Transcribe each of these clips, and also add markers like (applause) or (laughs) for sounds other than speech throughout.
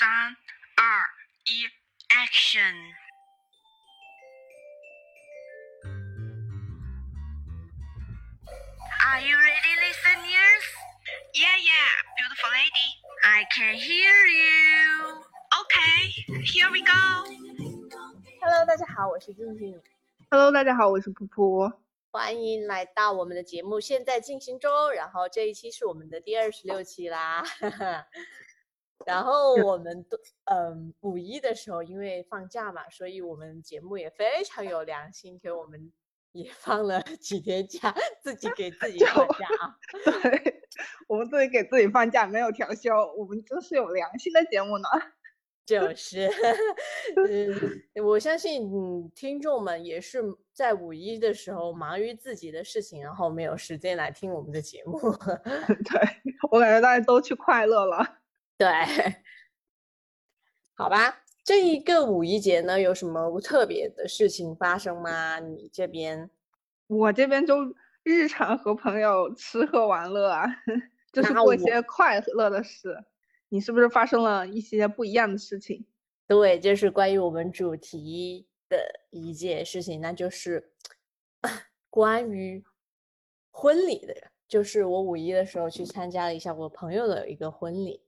三、二、一，Action！ Are you ready, listeners? Yeah, yeah, beautiful lady. I can hear you. Okay, here we go. Hello，大家好，我是静静， Hello，大家好，我是噗噗。欢迎来到我们的节目，现在进行中。然后这一期是我们的第二十六期啦， 然后我们都嗯五一的时候因为放假嘛，所以我们节目也非常有良心，给我们也放了 (laughs) 几天假，自己给自 (laughs) 己放假啊。(laughs) 对，我们自己给自己放假，没有调休，我们真是有良心的节目呢。就是，嗯，我相信嗯，听众们也是在五一的时候忙于自己的事情，然后没有时间来听我们的节目。对我感觉大家都去快乐了。对，好吧，这一个五一节呢，有什么特别的事情发生吗？你这边我这边就日常和朋友吃喝玩乐啊，(laughs) 就是过一些快乐的事。你是不是发生了一些不一样的事情？对，就是关于我们主题的一件事情，那就是 (coughs) 关于婚礼的。就是我五一的时候去参加了一下我朋友的一个婚礼，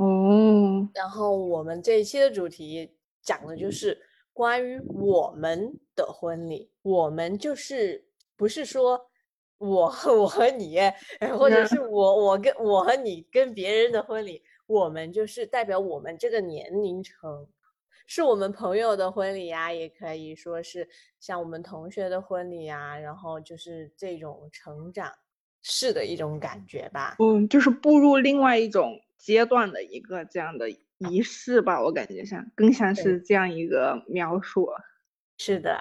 哦，然后我们这一期的主题讲的就是关于我们的婚礼。我们就是不是说我和我和你，呃或者嗯。是我我跟我和你跟别人的婚礼，我们就是代表我们这个年龄层，是我们朋友的婚礼呀，也可以说是像我们同学的婚礼呀，然后就是这种成长式的一种感觉吧。嗯，就是步入另外一种阶段的一个这样的仪式吧，我感觉像更像是这样一个描述。是的，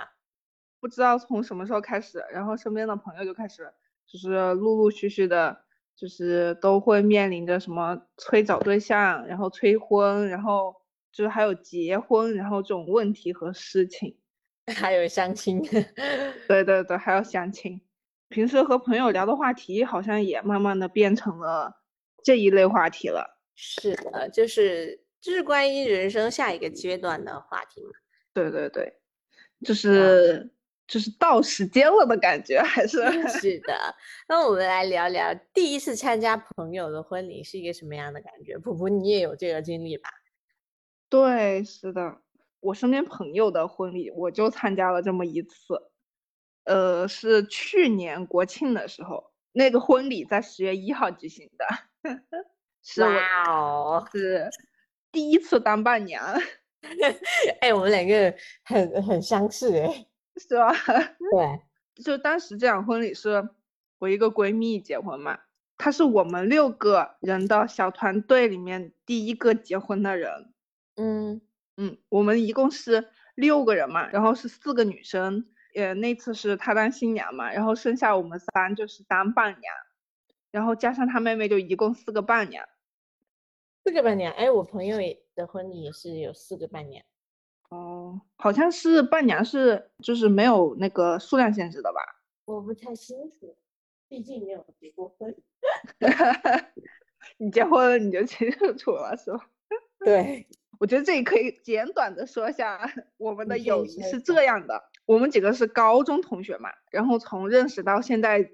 不知道从什么时候开始，然后身边的朋友就开始，就是陆陆续续的，就是都会面临着什么催找对象，然后催婚，然后就是还有结婚，然后这种问题和事情。(laughs) 还有相亲。(laughs) 对对对，还有相亲。平时和朋友聊的话题，好像也慢慢的变成了这一类话题了。是的，就是就是关于人生下一个阶段的话题嘛。对对对，就是就是到时间了的感觉，还是 (laughs) 是的，那我们来聊聊第一次参加朋友的婚礼是一个什么样的感觉？普普，你也有这个经历吧？对，是的，我身边朋友的婚礼，我就参加了这么一次，呃，是去年国庆的时候，那个婚礼在十月一号举行的，是我哇哦，是第一次当伴娘，(laughs) 哎，我们两个很很相似哎。(laughs) 是吧？(laughs) 对，就当时这场婚礼是我一个闺蜜结婚嘛，她是我们六个人的小团队里面第一个结婚的人。嗯，嗯，我们一共是六个人嘛，然后是四个女生，呃，那次是她当新娘嘛，然后剩下我们三就是当伴娘，然后加上她妹妹就一共四个伴娘。四个伴娘。哎，我朋友也的婚礼也是有四个伴娘。哦，好像是伴娘是就是没有那个数量限制的吧？我不太清楚，毕竟没有结过婚。(laughs) 你结婚了你就清楚了是吧？(laughs) 对，我觉得这里可以简短的说一下 (laughs) 我们的友谊是这样的，我们几个是高中同学嘛，然后从认识到现在，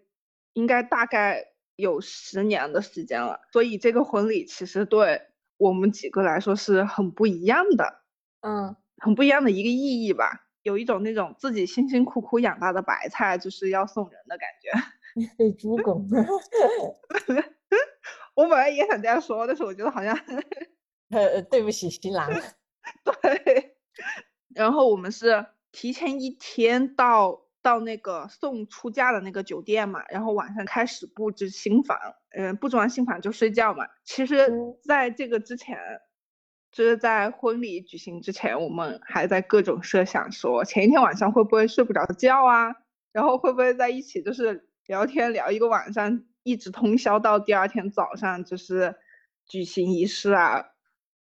应该大概有十年的时间了，所以这个婚礼其实对我们几个来说是很不一样的，嗯，很不一样的一个意义吧，有一种那种自己辛辛苦苦养大的白菜就是要送人的感觉。(laughs) 被猪拱。(laughs) (laughs) 我本来也想这样说，但是我觉得好像呃，对不起新郎。对，然后我们是提前一天到到那个送出嫁的那个酒店嘛，然后晚上开始布置新房，嗯、布置完新房就睡觉嘛。其实嗯，在这个之前，就是在婚礼举行之前，我们还在各种设想说前一天晚上会不会睡不着觉啊，然后会不会在一起就是聊天聊一个晚上，一直通宵到第二天早上，就是举行仪式啊。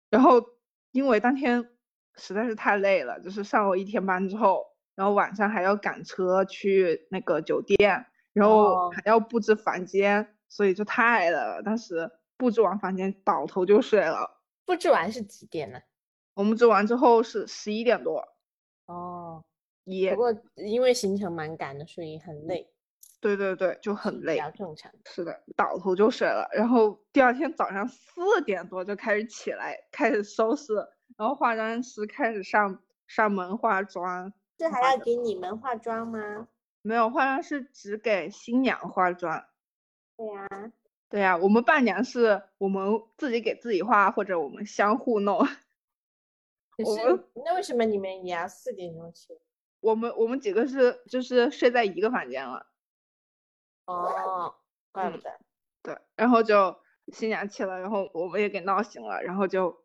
然后因为当天实在是太累了，就是上了一天班之后，然后晚上还要赶车去那个酒店，然后哦还要布置房间，所以就太累了。当时布置完房间倒头就睡了。布置完是几点呢？我们织完之后是十一点多，哦，也不过因为行程蛮赶的，所以很累，对对对，就很累比较。正常。是的，倒头就睡了，然后第二天早上四点多就开始起来，开始收拾，然后化妆师开始上上门化妆。这还要给你们化妆吗？没有，化妆师只给新娘化妆。对呀、对呀、我们伴娘是我们自己给自己化，或者我们相互弄。(laughs) 可是我们那为什么你们也要四点钟起？我们我们几个是就是睡在一个房间了。哦，怪不嗯得。对，然后就新娘起了，然后我们也给闹醒了，然后就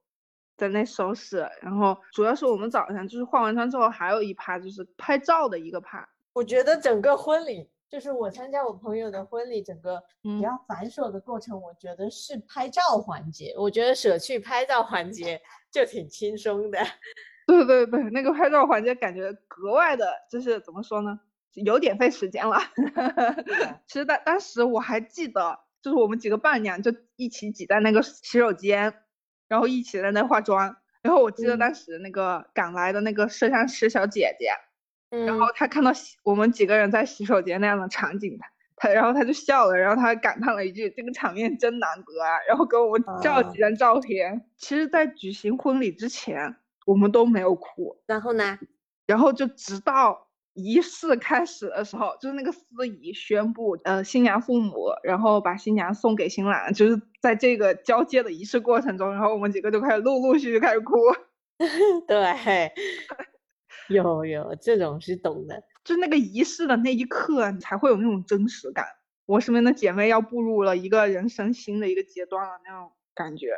在那收拾。然后主要是我们早上就是化完妆之后，还有一趴就是拍照的一个趴。我觉得整个婚礼，就是我参加我朋友的婚礼，整个嗯比较繁琐的过程，我觉得是拍照环节。我觉得舍去拍照环节就挺轻松的。(laughs) 对对对，那个拍照环节感觉格外的，就是怎么说呢，有点费时间了。(laughs) 其实当当时我还记得，就是我们几个伴娘就一起挤在那个洗手间，然后一起在那化妆。然后我记得嗯当时那个赶来的那个摄像师小姐姐，然嗯后她看到洗我们几个人在洗手间那样的场景，她她然后她就笑了，然后她还感叹了一句：“这个场面真难得啊！”然后给我们照啊几张照片。其实，在举行婚礼之前，我们都没有哭。然后呢？然后就直到仪式开始的时候，就是那个司仪宣布，呃，新娘父母，然后把新娘送给新郎，就是在这个交接的仪式过程中，然后我们几个就开始陆陆续续开始哭，(laughs) 对，有有这种是懂的。就那个仪式的那一刻，你才会有那种真实感。我身边的姐妹要步入了一个人生新的一个阶段了，那种感觉，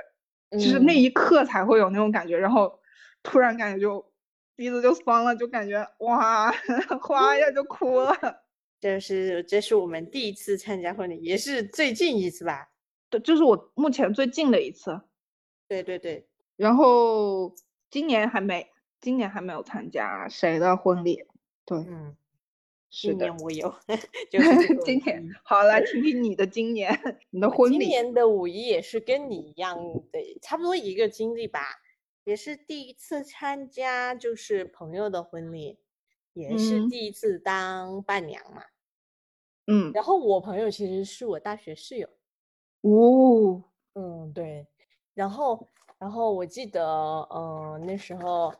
就是那嗯一刻才会有那种感觉，然后突然感觉就鼻子就酸了，就感觉哇，(laughs) 哗一下就哭了。这是这是我们第一次参加婚礼，也是最近一次吧？对，这是我目前最近的一次。对对对，然后今年还没，今年还没有参加谁的婚礼。对，嗯，是的今年。我有，(laughs) 就是 (laughs) 今年好，来听听你的今年，你的婚礼。今年的五一也是跟你一样的，差不多一个经历吧，也是第一次参加就是朋友的婚礼，也是嗯第一次当伴娘嘛。嗯，然后我朋友其实是我大学室友，哦，嗯，对。然后，然后我记得，嗯、那时候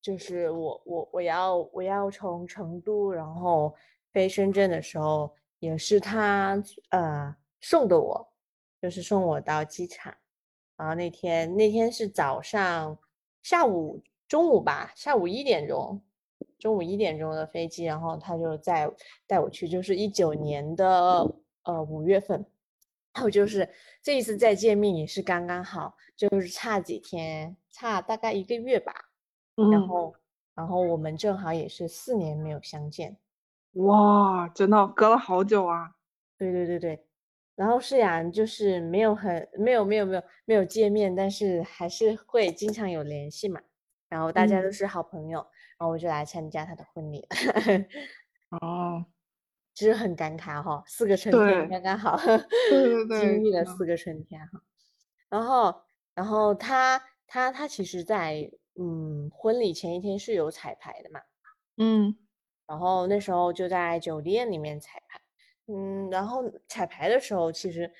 就是我我我要我要从成都然后飞深圳的时候，也是他呃送的我，就是送我到机场。然后那天那天是早上下午中午吧，下午一点钟，中午一点钟的飞机，然后他就在带我去，就是一九年的呃五月份。还有就是这一次再见面也是刚刚好，就是差几天，差大概一个月吧。然嗯，后，然后我们正好也是四年没有相见。哇，真的隔了好久啊。对对对对。然后虽然就是没有很没有没有没有没有见面，但是还是会经常有联系嘛。然后大家都嗯是好朋友，然后我就来参加他的婚礼了，哦，(laughs) 其实很感慨哈、四个春天刚刚好。对对对，经历了嗯四个春天哈。然后，然后他他他其实在嗯婚礼前一天是有彩排的嘛，嗯然后那时候就在酒店里面彩排，嗯，然后彩排的时候，其实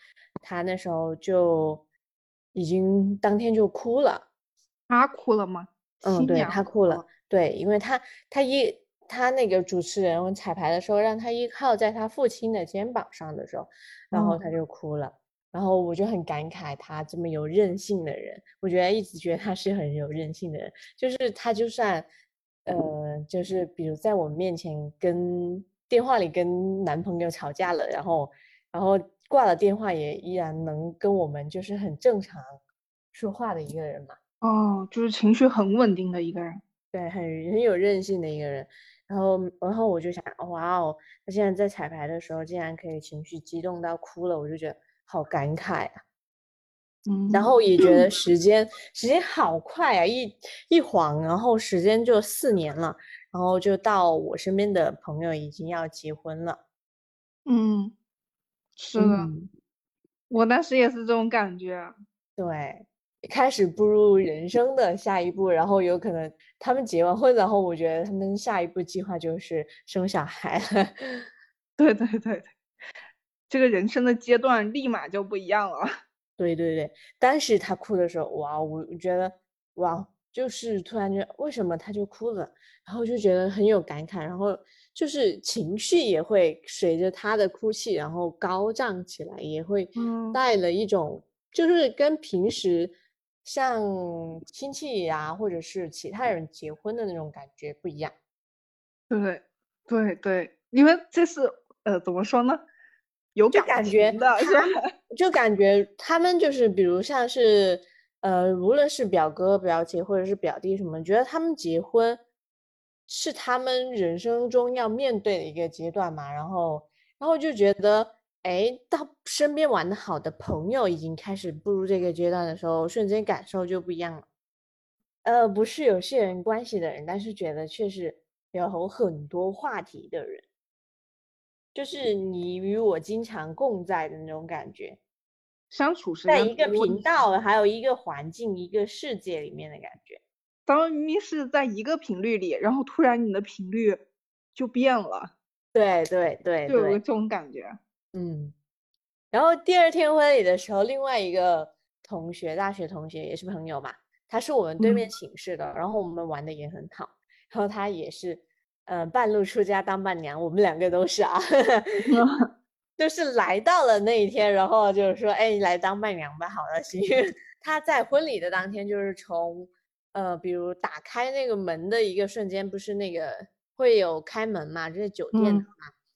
他那时候就已经当天就哭了，他哭了吗？嗯，对他哭了，对，因为他他依他那个主持人彩排的时候，让他依靠在他父亲的肩膀上的时候，然后他哦就哭了，然后我就很感慨他这么有韧性的人，我觉得一直觉得他是很有韧性的人，就是他就算呃，就是比如在我面前跟电话里跟男朋友吵架了，然后然后挂了电话也依然能跟我们就是很正常说话的一个人嘛。哦，就是情绪很稳定的一个人。对，很很有韧性的一个人。然后，然后我就想，哇哦，他现在在彩排的时候竟然可以情绪激动到哭了，我就觉得好感慨啊。嗯，然后也觉得时间时间好快啊，一一晃，然后时间就四年了，然后就到我身边的朋友已经要结婚了。嗯，是的，嗯，我当时也是这种感觉。对，开始步入人生的下一步，然后有可能他们结完婚，然后我觉得他们下一步计划就是生小孩。(laughs) 对对对对，这个人生的阶段立马就不一样了。对对对，当时他哭的时候，哇，我觉得哇，就是突然间为什么他就哭了，然后就觉得很有感慨，然后就是情绪也会随着他的哭泣，然后高涨起来，也会带了一种就是跟平时像亲戚呀或者是其他人结婚的那种感觉不一样。对对对，因为这是呃怎么说呢？有感觉的是吧？(laughs) 就感觉他们就是比如像是呃，无论是表哥表姐或者是表弟什么，觉得他们结婚是他们人生中要面对的一个阶段嘛。然后，然后就觉得，哎，到身边玩的好的朋友已经开始步入这个阶段的时候，瞬间感受就不一样了。呃，不是有血缘关系的人，但是觉得确实有很多话题的人。就是你与我经常共在的那种感觉，相处是在一个频道，还有一个环境、一个世界里面的感觉。咱们明明是在一个频率里，然后突然你的频率就变了。对对对，就有这种感觉。嗯。然后第二天婚礼的时候，另外一个同学，大学同学也是朋友嘛，他是我们对面寝室的，然后我们玩的也很好，然后他也是。嗯，半路出家当伴娘，我们两个都是啊，(laughs) 就是来到了那一天，然后就是说，哎，你来当伴娘吧，好的，行。(laughs) 他在婚礼的当天，就是从呃，比如打开那个门的一个瞬间，不是那个会有开门嘛，就是酒店的嘛，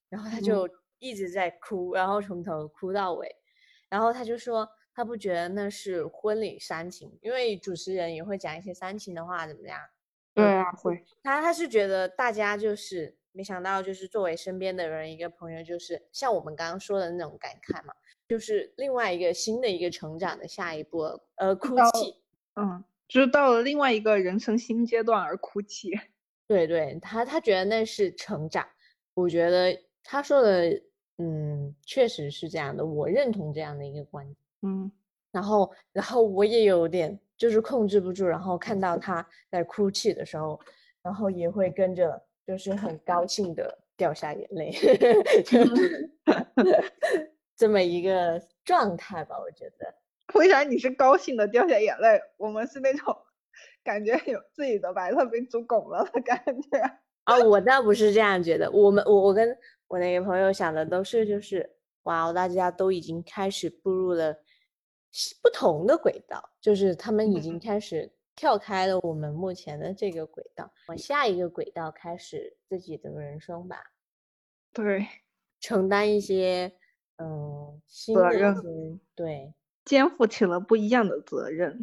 然后他就一直在哭，然后从头哭到尾，然后他就说他不觉得那是婚礼煽情，因为主持人也会讲一些煽情的话，怎么样？对啊，会他他是觉得大家就是没想到，就是作为身边的人一个朋友，就是像我们刚刚说的那种感慨嘛，就是另外一个新的一个成长的下一步，呃，哭泣，嗯，就是到了另外一个人生新阶段而哭泣。(laughs) 对对，他他觉得那是成长，我觉得他说的，嗯，确实是这样的，我认同这样的一个观点，嗯，然后然后我也有点。就是控制不住，然后看到他在哭泣的时候，然后也会跟着，就是很高兴的掉下眼泪，(laughs) 这么一个状态吧，我觉得。(laughs) 为啥你是高兴的掉下眼泪？我们是那种 (laughs) 感觉有自己的白菜被猪拱了的感觉。啊，我倒不是这样觉得，我们我我跟我那个朋友想的都是，就是哇，大家都已经开始步入了。不同的轨道，就是他们已经开始跳开了我们目前的这个轨道，往下一个轨道开始自己的人生吧。对，承担一些嗯责任，对，肩负起了不一样的责任。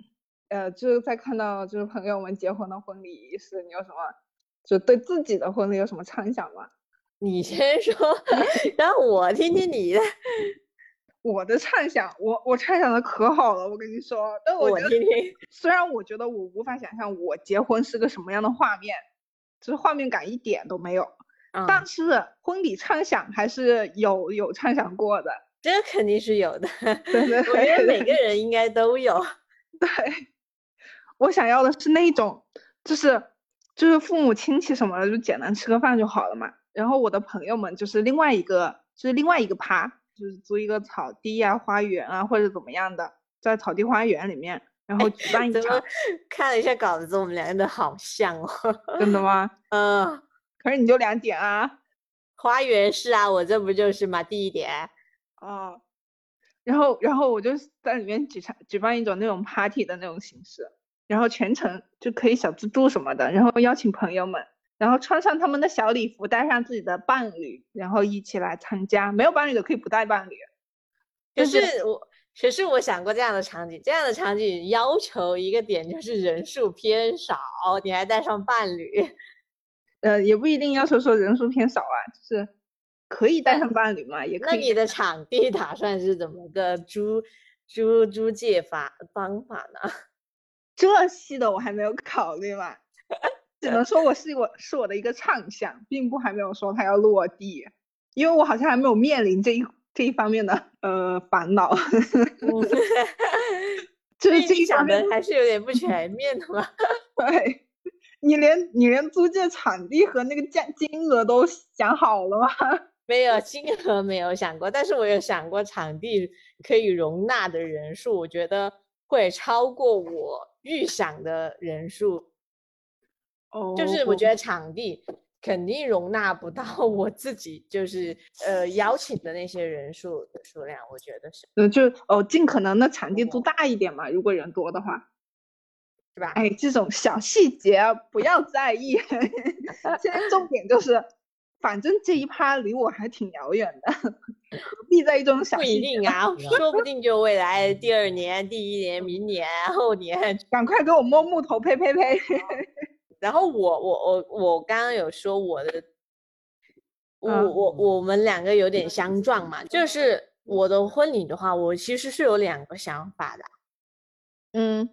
呃，就是在看到就是朋友们结婚的婚礼仪式，你有什么就对自己的婚礼有什么畅想吗？你先说，(laughs) 让我听听你的。我的畅想，我我畅想的可好了，我跟你说。但我听听。虽然我觉得我无法想象我结婚是个什么样的画面，就是画面感一点都没有。但是婚礼畅想还是有有畅想过的。这肯定是有的。对对对。(laughs) 我觉得每个人应该都有。(laughs) 对。我想要的是那种，就是就是父母亲戚什么的，就简单吃个饭就好了嘛。然后我的朋友们就是另外一个，就是另外一个趴。就是租一个草地啊、花园啊，或者怎么样的，在草地花园里面，然后举办一场。看了一下稿子，我们两个人好像哦。真的吗？(laughs) 嗯。可是你就两点啊。花园是啊，我这不就是嘛，第一点。哦。然后，然后我就在里面举场举办一种那种 party 的那种形式，然后全程就可以小自助什么的，然后邀请朋友们。然后穿上他们的小礼服，带上自己的伴侣，然后一起来参加。没有伴侣的可以不带伴侣。就是我，可是我想过这样的场景，这样的场景要求一个点就是人数偏少，你还带上伴侣。呃，也不一定要求说人数偏少啊，就是可以带上伴侣嘛，也可以。那你的场地打算是怎么个租租租借法方法呢？(laughs) 这细的我还没有考虑嘛。只能说我是我是我的一个畅想，并不还没有说它要落地，因为我好像还没有面临这一这一方面的呃烦恼。(laughs) 就是这你想一方面的还是有点不 (laughs) 全面的嘛。(laughs) 对，你连你连租借场地和那个价金额都想好了吗？没有金额没有想过，但是我有想过场地可以容纳的人数，我觉得会超过我预想的人数。哦就是我觉得场地肯定容纳不到 (laughs) 我自己就是呃邀请的那些人数的数量，我觉得是嗯，就哦，尽可能的场地租大一点嘛，如果人多的话。是吧？哎，这种小细节不要在意，(laughs) 现在重点就是，反正这一趴离我还挺遥远的，何必在意这种小不细节呢？一定啊，说不定就未来第二年、第一年、明年、后年。(laughs) 赶快给我摸木头，呸呸呸！然后我我我我刚刚有说我的，我嗯。我我们两个有点相撞嘛，就是我的婚礼的话，我其实是有两个想法的。嗯，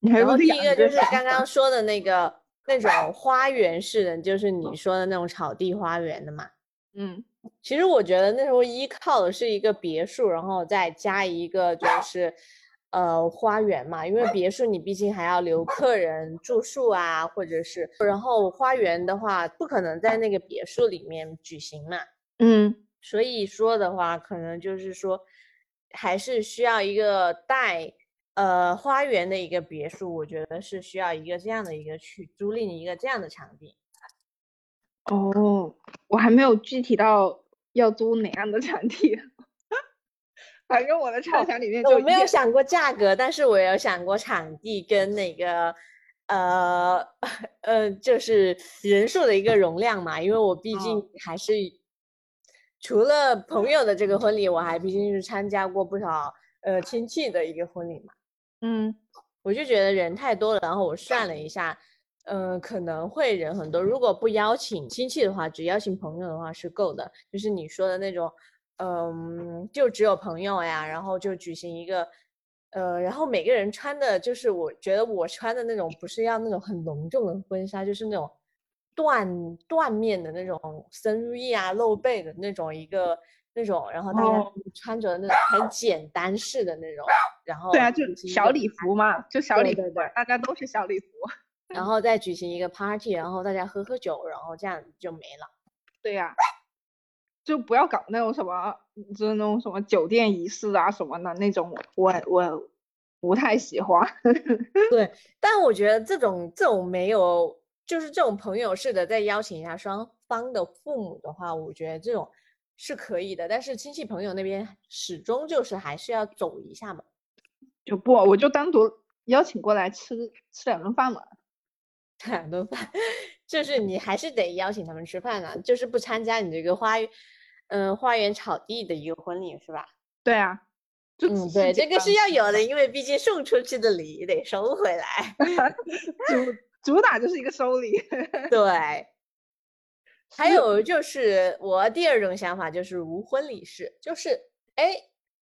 你还有然后第一个就是刚刚。说的那个那种花园式的，就是你说的那种草地花园的嘛。嗯。其实我觉得那时候依靠的是一个别墅，然后再加一个就是呃花园嘛，因为别墅你毕竟还要留客人住宿啊，或者是然后花园的话不可能在那个别墅里面举行嘛，嗯所以说的话，可能就是说还是需要一个带呃花园的一个别墅，我觉得是需要一个这样的一个去租赁一个这样的场地。哦，我还没有具体到要租哪样的场地，反正我的畅想里面就我没有想过价格，但是我有想过场地跟那个呃呃，就是人数的一个容量嘛，因为我毕竟哦还是除了朋友的这个婚礼，我还毕竟是参加过不少呃亲戚的一个婚礼嘛，嗯我就觉得人太多了，然后我算了一下。嗯，可能会人很多。如果不邀请亲戚的话，只邀请朋友的话是够的。就是你说的那种，嗯，就只有朋友呀，然后就举行一个，呃，然后每个人穿的，就是我觉得我穿的那种，不是要那种很隆重的婚纱，就是那种缎缎面的那种深 V 啊，露背的那种一个那种，然后大家哦穿着那种很简单式的那种，然后对啊，就小礼服嘛，就小礼服对对对，大家都是小礼服。然后再举行一个 party，然后大家喝喝酒，然后这样就没了。对呀、就不要搞那种什么，就是那种什么酒店仪式啊什么的那种，我我不太喜欢。(laughs) 对，但我觉得这种这种没有，就是这种朋友式的，再邀请一下双方的父母的话，我觉得这种是可以的。但是亲戚朋友那边始终就是还是要走一下嘛。就不，我就单独邀请过来吃吃两顿饭嘛。(laughs) 两顿饭，(laughs) 就是你还是得邀请他们吃饭啊，就是不参加你这个花园，嗯、花园草地的一个婚礼是吧？对啊，就嗯，对，这个是要有的，因为毕竟送出去的礼得收回来。(laughs) 主主打就是一个收礼。对，(laughs) 还有就是我第二种想法就是无婚礼式，就是哎，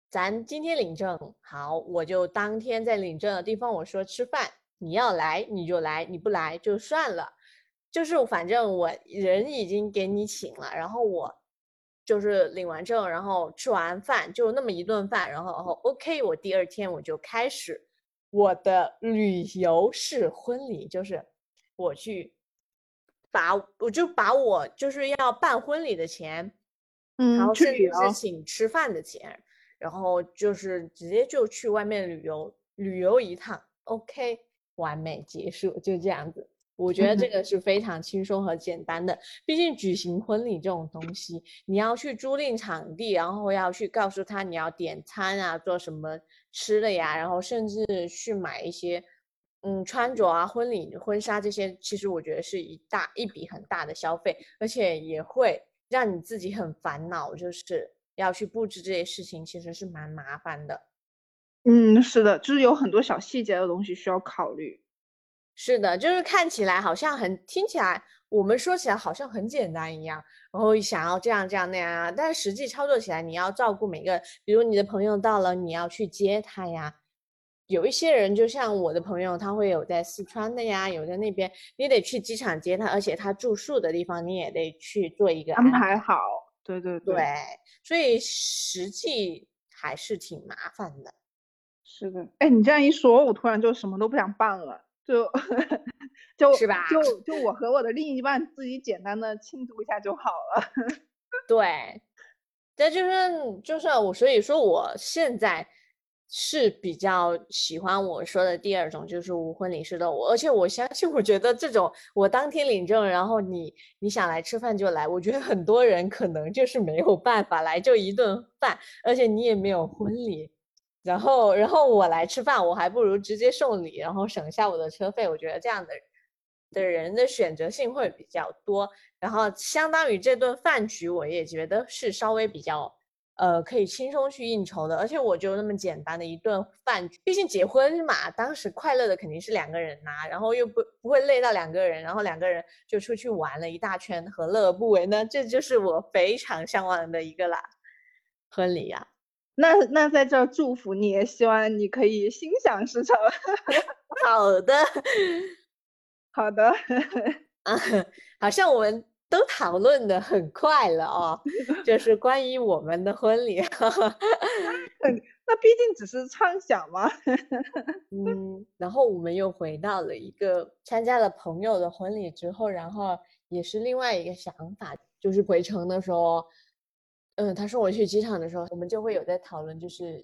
咱今天领证好，我就当天在领证的地方我说吃饭，你要来你就来，你不来就算了。就是反正我人已经给你请了，然后我就是领完证，然后吃完饭就那么一顿饭，然后然后 OK，我第二天我就开始我的旅游式婚礼，就是我去把我就把我就是要办婚礼的钱，嗯然嗯，后甚至去旅游是请吃饭的钱，然后就是直接就去外面旅游旅游一趟，OK，完美结束，就这样子。我觉得这嗯个是非常轻松和简单的，毕竟举行婚礼这种东西，你要去租赁场地，然后要去告诉他你要点餐啊，做什么吃的呀，然后甚至去买一些嗯穿着啊、婚礼婚纱这些，其实我觉得是一大一笔很大的消费，而且也会让你自己很烦恼，就是要去布置这些事情，其实是蛮麻烦的。嗯，是的，就是有很多小细节的东西需要考虑。是的，就是看起来好像很，听起来我们说起来好像很简单一样，然后想要这样这样那样啊，但是实际操作起来，你要照顾每个，比如你的朋友到了，你要去接他呀。有一些人就像我的朋友，他会有在四川的呀，有在那边，你得去机场接他，而且他住宿的地方你也得去做一个安排。排好。对对对，所以实际还是挺麻烦的。是的，哎，你这样一说，我突然就什么都不想办了，就 (laughs) 就是吧就就我和我的另一半自己简单的庆祝一下就好了。(laughs) 对，这就是就是我，所以说我现在是比较喜欢我说的第二种，就是无婚礼式的我，而且我相信，我觉得这种我当天领证，然后你你想来吃饭就来，我觉得很多人可能就是没有办法来，就一顿饭，而且你也没有婚礼，然后然后我来吃饭，我还不如直接送礼，然后省下我的车费，我觉得这样的的人的选择性会比较多。然后相当于这顿饭局，我也觉得是稍微比较，呃，可以轻松去应酬的。而且我就那么简单的一顿饭，毕竟结婚嘛，当时快乐的肯定是两个人呐、然后又不不会累到两个人，然后两个人就出去玩了一大圈，何乐而不为呢？这就是我非常向往的一个啦，婚礼啊。那那在这儿祝福你，也希望你可以心想事成。(laughs) 好的，好的，啊，(laughs) 好像我们都讨论的很快了哦，就是关于我们的婚礼。(laughs) 那毕竟只是畅想嘛。嗯，然后我们又回到了一个参加了朋友的婚礼之后，然后也是另外一个想法，就是回程的时候，嗯，他送我去机场的时候，我们就会有在讨论，就是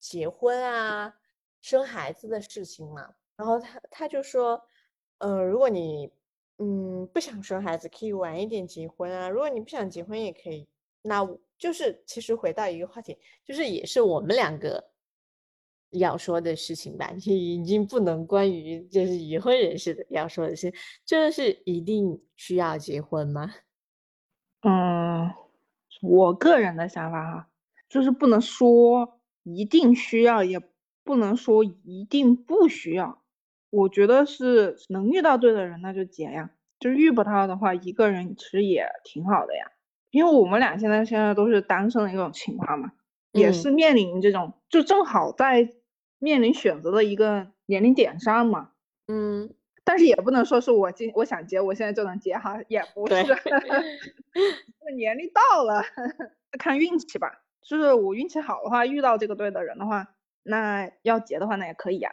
结婚啊、生孩子的事情嘛。然后他他就说，呃，如果你嗯不想生孩子，可以晚一点结婚啊；如果你不想结婚，也可以。那就是其实回到一个话题，就是也是我们两个要说的事情吧，也已经不能关于就是已婚人士的要说的是，就是一定需要结婚吗？嗯，我个人的想法哈，就是不能说一定需要，也不能说一定不需要。我觉得是能遇到对的人那就结呀，就是遇不到的话，一个人其实也挺好的呀。因为我们俩现在现在都是单身的一种情况嘛，也嗯是面临这种，就正好在面临选择的一个年龄点上嘛。嗯，但是也不能说是我今我想结，我现在就能结哈，也 (laughs) 不对是，这 (laughs) 年龄到了，看运气吧。就是我运气好的话，遇到这个对的人的话，那要结的话，那也可以呀、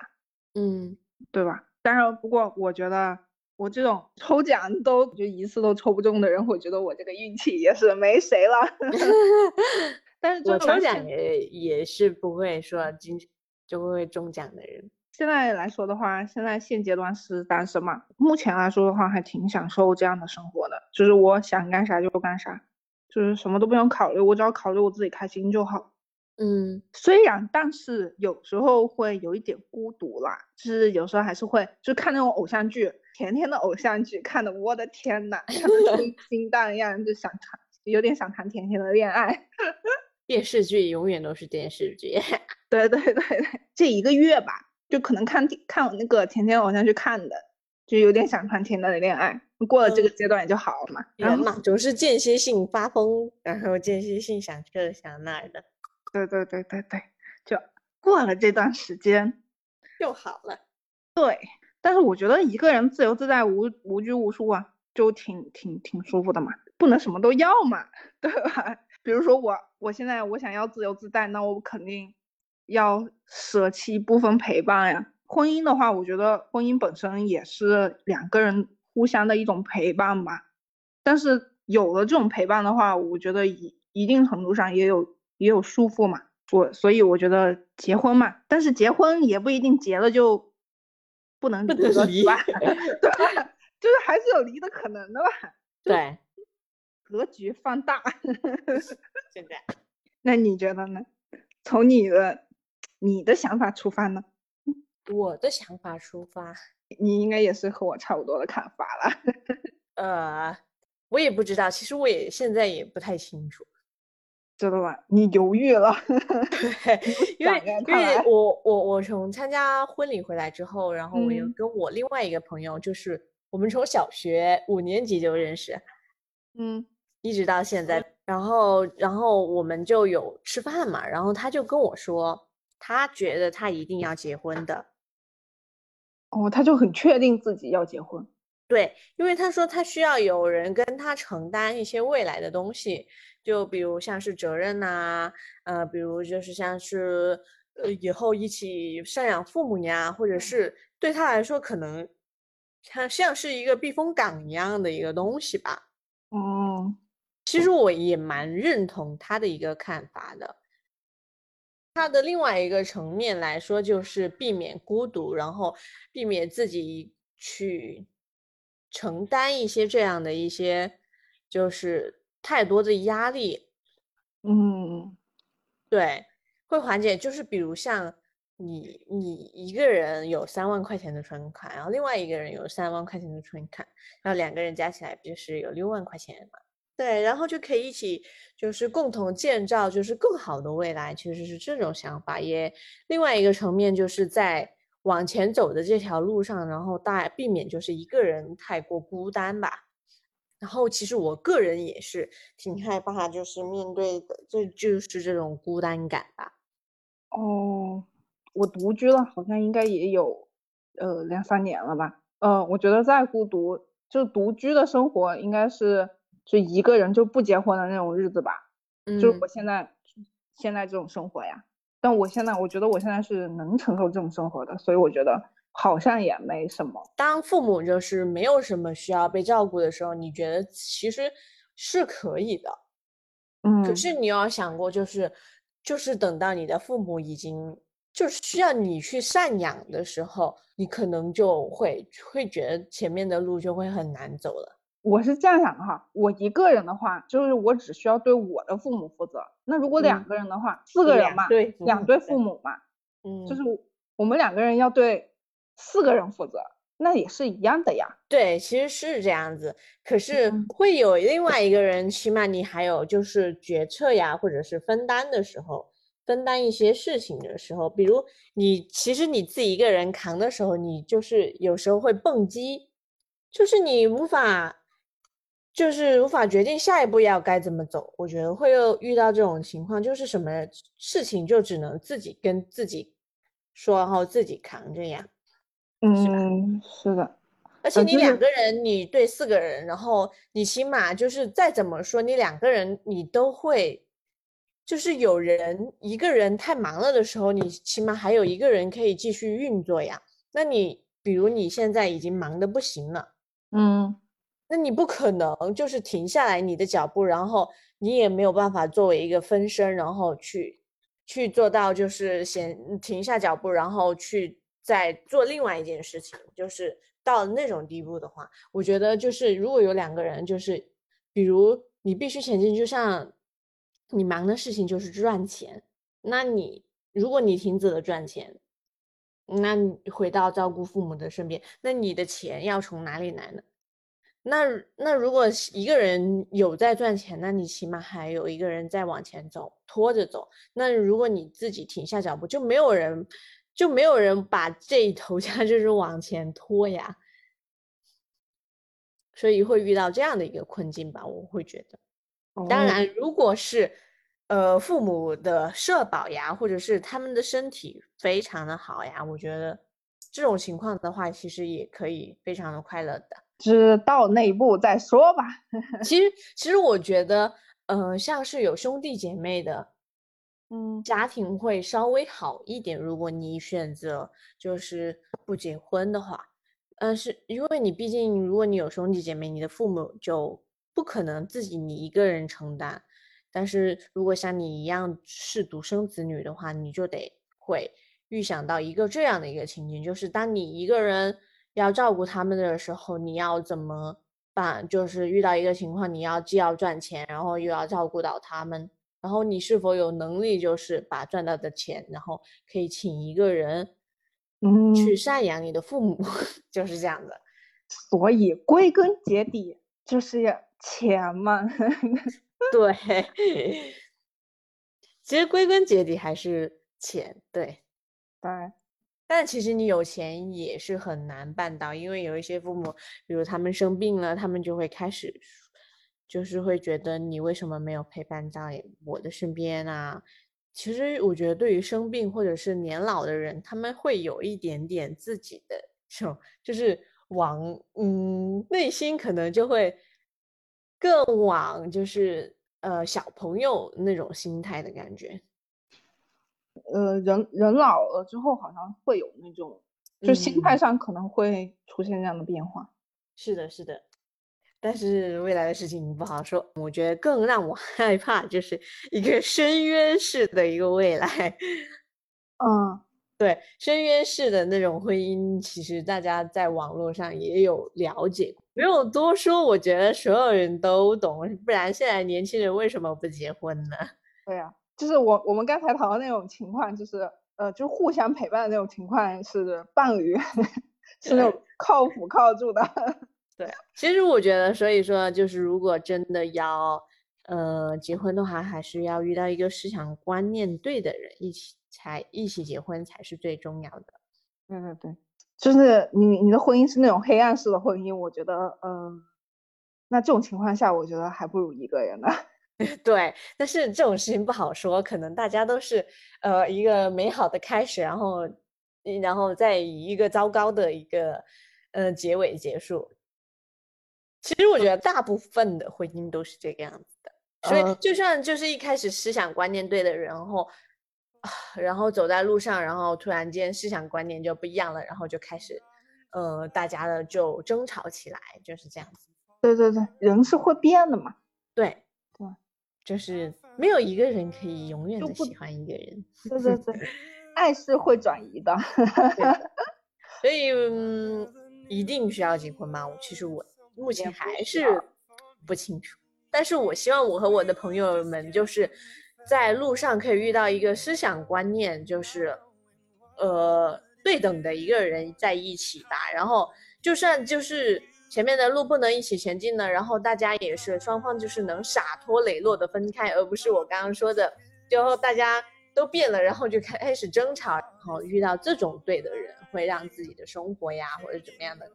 嗯，对吧？但是，不过我觉得我这种抽奖都就一次都抽不中的人，我觉得我这个运气也是没谁了。(laughs) 但是我抽奖也也是不会说经就会中奖的人。现在来说的话，现在现阶段是单身嘛，目前来说的话，还挺享受这样的生活的，就是我想干啥就干啥，就是什么都不用考虑，我只要考虑我自己开心就好。嗯虽然，但是有时候会有一点孤独啦，就是有时候还是会就看那种偶像剧，甜甜的偶像剧，看的我的天呐，看的心心荡漾，就想谈，有点想谈甜甜的恋爱。(laughs) 电视剧永远都是电视剧。(laughs) 对对对对，这一个月吧，就可能看看我那个甜甜偶像剧看的，就有点想谈甜甜的恋爱。过了这个阶段也就好了嘛。然后人嘛，总是间歇性发疯，然后间歇性想这想那的，对对对对对，就过了这段时间，就好了。对。但是我觉得一个人自由自在、无无拘无束啊，就挺挺挺舒服的嘛。不能什么都要嘛，(laughs) 对吧？比如说我我现在我想要自由自在，那我肯定要舍弃一部分陪伴呀。婚姻的话，我觉得婚姻本身也是两个人互相的一种陪伴吧。但是有了这种陪伴的话，我觉得一一定程度上也有也有束缚嘛。我所以我觉得结婚嘛，但是结婚也不一定结了就不能不离吧？(laughs) 对吧？就是还是有离的可能的吧。(laughs) 对，格局放大。现在 (laughs) 那你觉得呢？从你的你的想法出发呢？我的想法出发，你应该也是和我差不多的看法了。(laughs) 呃，我也不知道，其实我也现在也不太清楚。知道吧？你犹豫了。(laughs) 对，因为因为我我我从参加婚礼回来之后，然后我又嗯跟我另外一个朋友，就是我们从小学五年级就认识，嗯一直到现在，然后然后我们就有吃饭嘛，然后他就跟我说，他觉得他一定要结婚的，哦，他就很确定自己要结婚。对，因为他说他需要有人跟他承担一些未来的东西，就比如像是责任呐、呃，比如就是像是呃以后一起赡养父母呀，或者是对他来说可能像像是一个避风港一样的一个东西吧。嗯其实我也蛮认同他的一个看法的。他的另外一个层面来说，就是避免孤独，然后避免自己去承担一些这样的一些，就是太多的压力。嗯对，会缓解，就是比如像你，你一个人有三万块钱的存款，然后另外一个人有三万块钱的存款，然后两个人加起来不就是有六万块钱嘛？对，然后就可以一起就是共同建造就是更好的未来，其实是这种想法。也另外一个层面就是在往前走的这条路上，然后大避免就是一个人太过孤单吧。然后其实我个人也是挺害怕，就是面对的，这就是这种孤单感吧。哦，我独居了，好像应该也有呃两三年了吧。嗯，我觉得再孤独，就独居的生活应该是就一个人就不结婚的那种日子吧。就是嗯我现在现在这种生活呀。但我现在我觉得我现在是能承受这种生活的，所以我觉得好像也没什么。当父母就是没有什么需要被照顾的时候，你觉得其实是可以的。嗯，可是你要想过，就是就是等到你的父母已经就是需要你去赡养的时候，你可能就会会觉得前面的路就会很难走了。我是这样想的哈，我一个人的话，就是我只需要对我的父母负责。那如果两嗯个人的话，四个人嘛，两对父两对父母嘛，嗯，就是。我们两个人要对四个人负责，那也是一样的呀。对，其实是这样子，可是嗯。会有另外一个人，起码你还有就是决策呀，或者是分担的时候，分担一些事情的时候，比如你其实你自己一个人扛的时候，你就是有时候会蹦极，就是你无法，就是无法决定下一步要该怎么走。我觉得会有遇到这种情况，就是什么事情就只能自己跟自己说，然后自己扛着呀。嗯，是的，而且你两个人，你对四个人，然后你起码就是再怎么说，你两个人你都会，就是有人一个人太忙了的时候，你起码还有一个人可以继续运作呀。那你比如你现在已经忙的不行了，嗯那你不可能就是停下来你的脚步，然后你也没有办法作为一个分身，然后去去做到就是先停下脚步，然后去再做另外一件事情，就是到那种地步的话，我觉得就是如果有两个人，就是比如你必须前进，就像你忙的事情就是赚钱，那你如果你停止了赚钱，那你回到照顾父母的身边，那你的钱要从哪里来呢？那那如果一个人有在赚钱，那你起码还有一个人在往前走，拖着走。那如果你自己停下脚步，就没有人就没有人把这一头家 (laughs) 就是往前拖呀。所以会遇到这样的一个困境吧，我会觉得。当哦然，如果是呃父母的社保呀，或者是他们的身体非常的好呀，我觉得这种情况的话，其实也可以非常的快乐的。知道内部再说吧。(laughs) 其实，其实我觉得，呃，像是有兄弟姐妹的嗯家庭会稍微好一点。如果你选择就是不结婚的话，呃，是因为你毕竟，如果你有兄弟姐妹，你的父母就不可能自己你一个人承担。但是如果像你一样是独生子女的话，你就得会预想到一个这样的一个情景，就是当你一个人要照顾他们的时候，你要怎么办？就是遇到一个情况，你要既要赚钱，然后又要照顾到他们，然后你是否有能力，就是把赚到的钱，然后可以请一个人嗯，去赡养你的父母，(laughs) 就是这样的。所以归根结底就是钱嘛。(laughs) 对，(laughs) 其实归根结底还是钱，对。对，但其实你有钱也是很难办到，因为有一些父母，比如他们生病了，他们就会开始，就是会觉得你为什么没有陪伴在我的身边啊？其实我觉得，对于生病或者是年老的人，他们会有一点点自己的这种，就是往嗯内心可能就会更往就是呃小朋友那种心态的感觉。呃，人人老了之后，好像会有那种，就心态嗯上可能会出现这样的变化。是的，是的。但是未来的事情不好说，我觉得更让我 (laughs) 害怕就是一个深渊式的一个未来。嗯，对，深渊式的那种婚姻，其实大家在网络上也有了解过，不用多说，我觉得所有人都懂，不然现在年轻人为什么不结婚呢？对呀、就是我我们刚才讨论那种情况，就是呃，就互相陪伴的那种情况是伴侣，是那种靠谱靠住的。(laughs) 对，其实我觉得，所以说，就是如果真的要呃结婚的话，还是要遇到一个思想观念对的人，一起才一起结婚才是最重要的。对对对，就是你你的婚姻是那种黑暗式的婚姻，我觉得，嗯、那这种情况下，我觉得还不如一个人呢。(laughs) 对，但是这种事情不好说，可能大家都是呃一个美好的开始，然后然后再以一个糟糕的一个呃结尾结束。其实我觉得大部分的婚姻都是这个样子的，所以呃就算就是一开始思想观念对的人，然后啊，然后走在路上，然后突然间思想观念就不一样了，然后就开始呃大家的就争吵起来，就是这样子。对对对，人是会变的嘛。对，就是没有一个人可以永远不的喜欢一个人，对对对，爱是会转移的。对的 (laughs) 所以嗯，一定需要结婚吗？我其实我目前还是不清楚，但是我希望我和我的朋友们就是在路上可以遇到一个思想观念就是呃对等的一个人在一起吧，然后就算就是前面的路不能一起前进呢，然后大家也是双方就是能洒脱磊落的分开，而不是我刚刚说的，最后大家都变了，然后就开开始争吵，然后遇到这种对的人，会让自己的生活呀或者怎么样的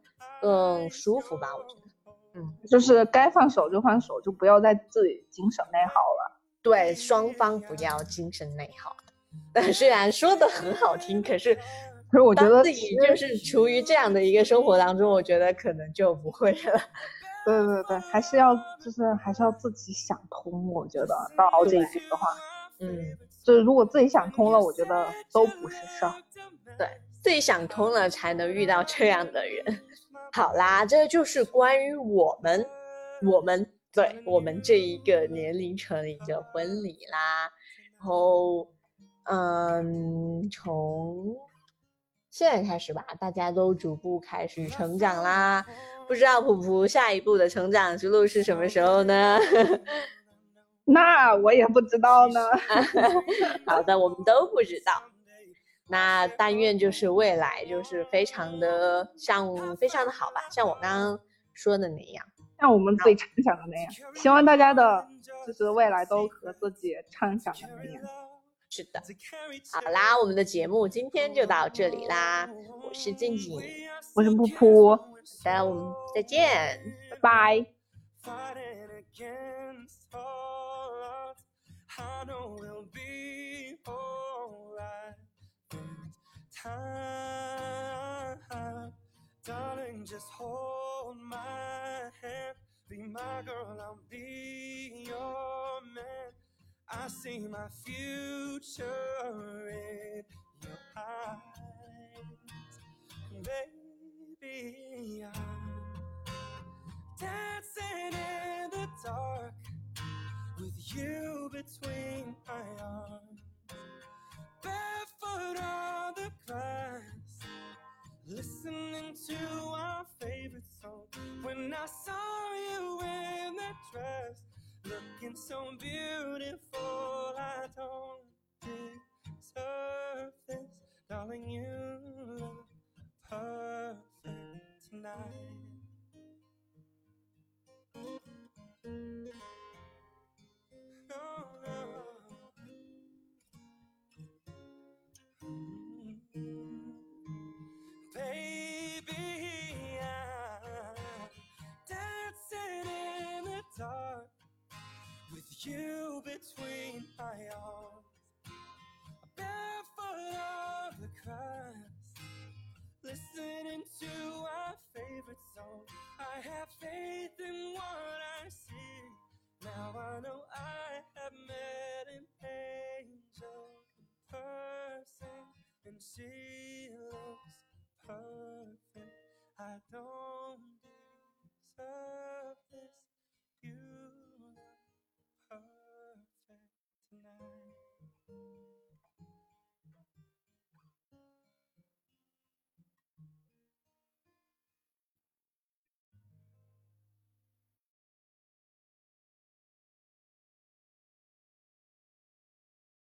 更舒服吧，我觉得，嗯，就是该放手就放手，就不要再自己精神内耗了。对，双方不要精神内耗。(laughs) 但虽然说的很好听，可是可是我觉得自己就是处于这样的一个生活当中，我觉得可能就不会了。对对对，还是要就是还是要自己想通。我觉得到这一对步的话，嗯，就是如果自己想通了，我觉得都不是事儿。对，自己想通了才能遇到这样的人。好啦，这就是关于我们，我们对我们这一个年龄层的一个婚礼啦。然后，嗯，从现在开始吧，大家都逐步开始成长啦。(laughs) 不知道普普下一步的成长之路是什么时候呢？(laughs) 那我也不知道呢。(laughs) 好的，我们都不知道。那但愿就是未来就是非常的像非常的好吧，像我刚刚说的那样。像我们自己畅想的那样，希望大家的就是未来都和自己畅想的那样。是的，好啦，我们的节目今天就到这里啦。我是静静，我是噗噗，那我们再见。拜拜。I see my future in your eyes. Baby, I'm dancing in the dark with you between my arms. Barefoot on the grass, listening to our favorite song. When I saw you in that dress, looking so beautiful, I don't deserve this, darling. You look perfect tonight. see